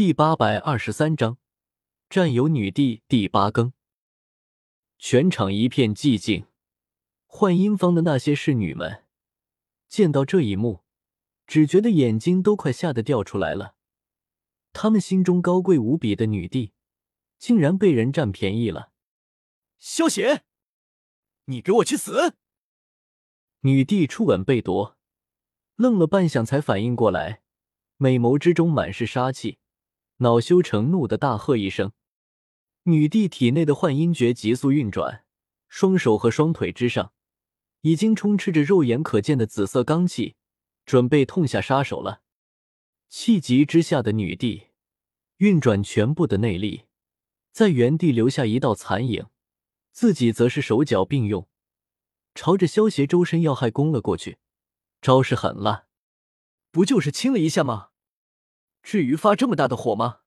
第八百二十三章，占有女帝第八更。全场一片寂静。幻音坊的那些侍女们见到这一幕，只觉得眼睛都快吓得掉出来了。他们心中高贵无比的女帝，竟然被人占便宜了。萧邪，你给我去死！女帝初吻被夺，愣了半晌才反应过来，美眸之中满是杀气。恼羞成怒的大喝一声，女帝体内的幻音诀急速运转，双手和双腿之上已经充斥着肉眼可见的紫色罡气，准备痛下杀手了。气急之下的女帝运转全部的内力，在原地留下一道残影，自己则是手脚并用，朝着萧邪周身要害攻了过去，招式狠辣，不就是亲了一下吗？至于发这么大的火吗？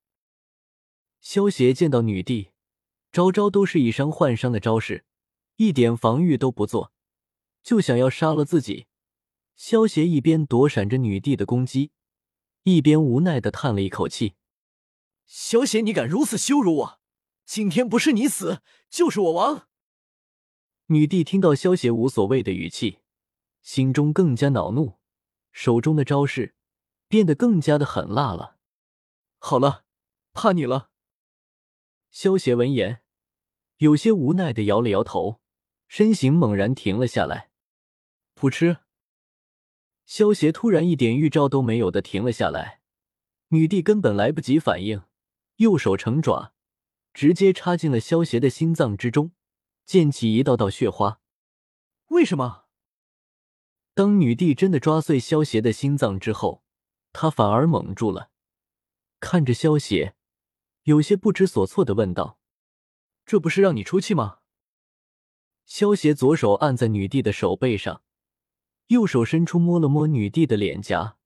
萧邪见到女帝，招招都是以伤换伤的招式，一点防御都不做，就想要杀了自己。萧邪一边躲闪着女帝的攻击，一边无奈的叹了一口气：“萧邪，你敢如此羞辱我！今天不是你死，就是我亡！”女帝听到萧邪无所谓的语气，心中更加恼怒，手中的招式。变得更加的狠辣了。好了，怕你了。萧邪闻言，有些无奈的摇了摇头，身形猛然停了下来。噗嗤！萧邪突然一点预兆都没有的停了下来。女帝根本来不及反应，右手成爪，直接插进了萧邪的心脏之中，溅起一道道血花。为什么？当女帝真的抓碎萧邪的心脏之后。他反而懵住了，看着萧邪，有些不知所措的问道：“这不是让你出气吗？”萧邪左手按在女帝的手背上，右手伸出摸了摸女帝的脸颊，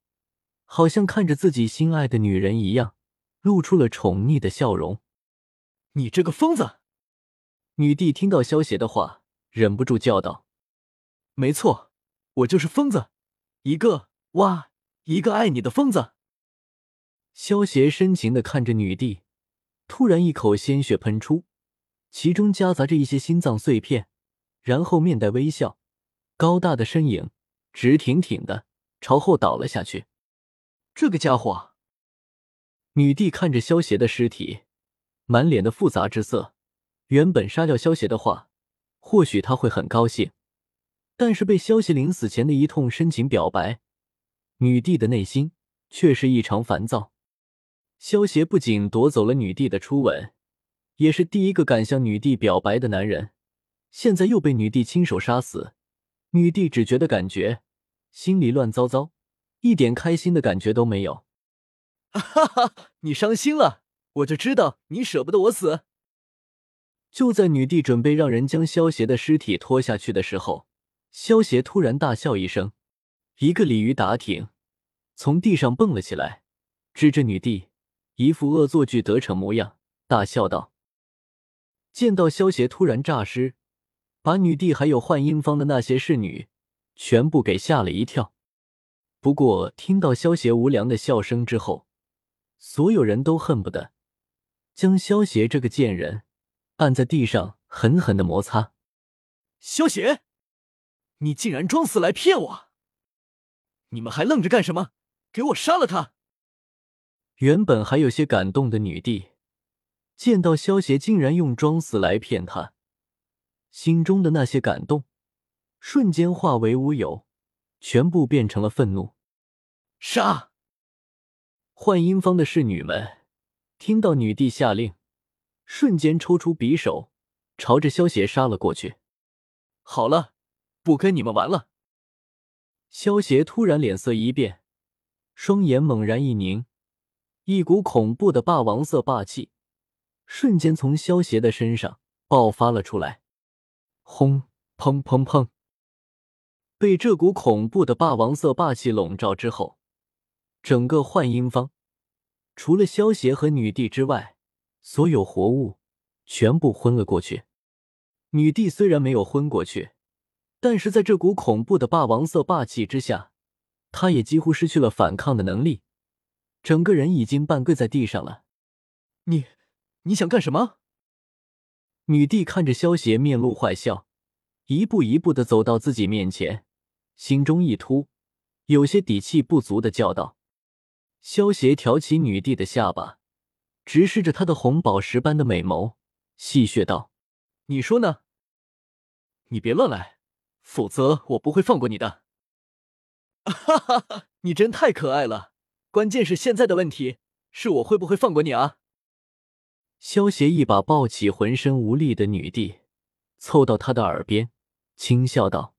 好像看着自己心爱的女人一样，露出了宠溺的笑容。“你这个疯子！”女帝听到萧邪的话，忍不住叫道：“没错，我就是疯子，一个哇！”一个爱你的疯子。萧邪深情的看着女帝，突然一口鲜血喷出，其中夹杂着一些心脏碎片，然后面带微笑，高大的身影直挺挺的朝后倒了下去。这个家伙！女帝看着萧邪的尸体，满脸的复杂之色。原本杀掉萧邪的话，或许他会很高兴，但是被萧邪临死前的一通深情表白。女帝的内心却是异常烦躁。萧协不仅夺走了女帝的初吻，也是第一个敢向女帝表白的男人，现在又被女帝亲手杀死，女帝只觉得感觉心里乱糟糟，一点开心的感觉都没有。哈哈，你伤心了，我就知道你舍不得我死。就在女帝准备让人将萧协的尸体拖下去的时候，萧协突然大笑一声。一个鲤鱼打挺，从地上蹦了起来，指着女帝，一副恶作剧得逞模样，大笑道：“见到萧邪突然诈尸，把女帝还有幻音坊的那些侍女全部给吓了一跳。不过听到萧邪无良的笑声之后，所有人都恨不得将萧邪这个贱人按在地上狠狠的摩擦。萧邪，你竟然装死来骗我！”你们还愣着干什么？给我杀了他！原本还有些感动的女帝，见到萧邪竟然用装死来骗她，心中的那些感动瞬间化为乌有，全部变成了愤怒。杀！幻音坊的侍女们听到女帝下令，瞬间抽出匕首，朝着萧邪杀了过去。好了，不跟你们玩了。萧邪突然脸色一变，双眼猛然一凝，一股恐怖的霸王色霸气瞬间从萧邪的身上爆发了出来。轰！砰砰砰！被这股恐怖的霸王色霸气笼罩之后，整个幻音坊除了萧邪和女帝之外，所有活物全部昏了过去。女帝虽然没有昏过去。但是在这股恐怖的霸王色霸气之下，他也几乎失去了反抗的能力，整个人已经半跪在地上了。你，你想干什么？女帝看着萧邪，面露坏笑，一步一步的走到自己面前，心中一突，有些底气不足的叫道：“萧邪，挑起女帝的下巴，直视着她的红宝石般的美眸，戏谑道：‘你说呢？你别乱来，否则我不会放过你的。’哈哈哈，你真太可爱了。关键是现在的问题是我会不会放过你啊？”萧邪一把抱起浑身无力的女帝，凑到她的耳边，轻笑道：“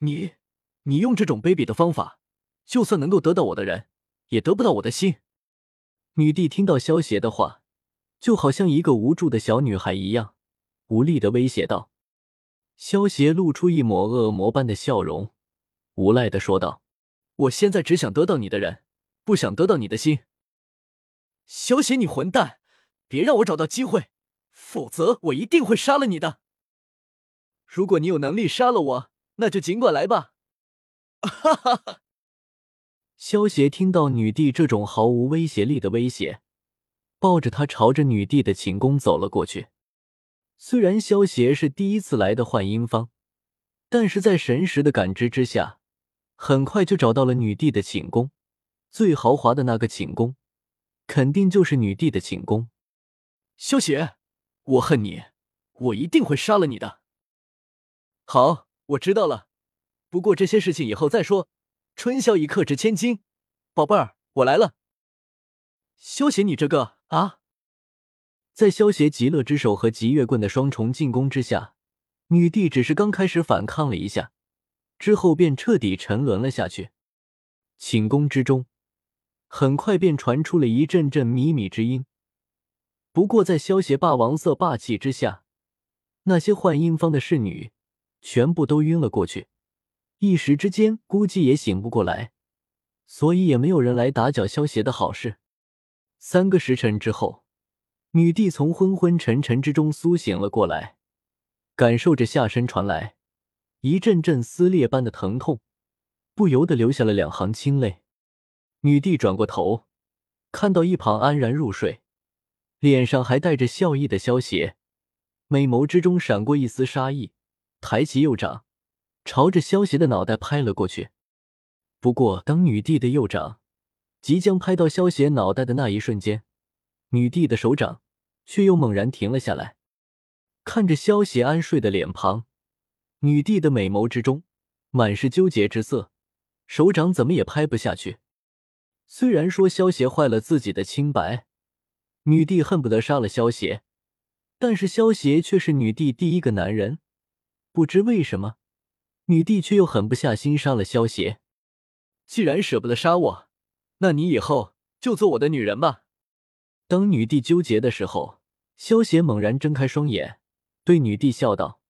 你，你用这种卑鄙的方法，就算能够得到我的人，也得不到我的心。”女帝听到萧邪的话，就好像一个无助的小女孩一样，无力的威胁道。萧邪露出一抹恶魔般的笑容，无赖的说道：“我现在只想得到你的人，不想得到你的心。”萧邪，你混蛋！别让我找到机会，否则我一定会杀了你的。如果你有能力杀了我，那就尽管来吧。哈哈哈！萧邪听到女帝这种毫无威胁力的威胁，抱着她朝着女帝的寝宫走了过去。虽然萧邪是第一次来的幻音坊，但是在神识的感知之下，很快就找到了女帝的寝宫。最豪华的那个寝宫，肯定就是女帝的寝宫。萧邪，我恨你，我一定会杀了你的。好，我知道了。不过这些事情以后再说。春宵一刻值千金，宝贝儿，我来了。萧邪，你这个啊！在萧邪极乐之手和极月棍的双重进攻之下，女帝只是刚开始反抗了一下，之后便彻底沉沦了下去。寝宫之中，很快便传出了一阵阵靡靡之音。不过，在萧邪霸王色霸气之下，那些幻音坊的侍女全部都晕了过去，一时之间估计也醒不过来，所以也没有人来打搅萧邪的好事。三个时辰之后，女帝从昏昏沉沉之中苏醒了过来，感受着下身传来一阵阵撕裂般的疼痛，不由得流下了两行清泪。女帝转过头，看到一旁安然入睡。脸上还带着笑意的萧邪，美眸之中闪过一丝杀意，抬起右掌，朝着萧邪的脑袋拍了过去。不过，当女帝的右掌即将拍到萧邪脑袋的那一瞬间，女帝的手掌却又猛然停了下来。看着萧邪安睡的脸庞，女帝的美眸之中满是纠结之色，手掌怎么也拍不下去。虽然说萧邪坏了自己的清白。女帝恨不得杀了萧邪，但是萧邪却是女帝第一个男人，不知为什么，女帝却又狠不下心杀了萧邪。既然舍不得杀我，那你以后就做我的女人吧。当女帝纠结的时候，萧邪猛然睁开双眼，对女帝笑道。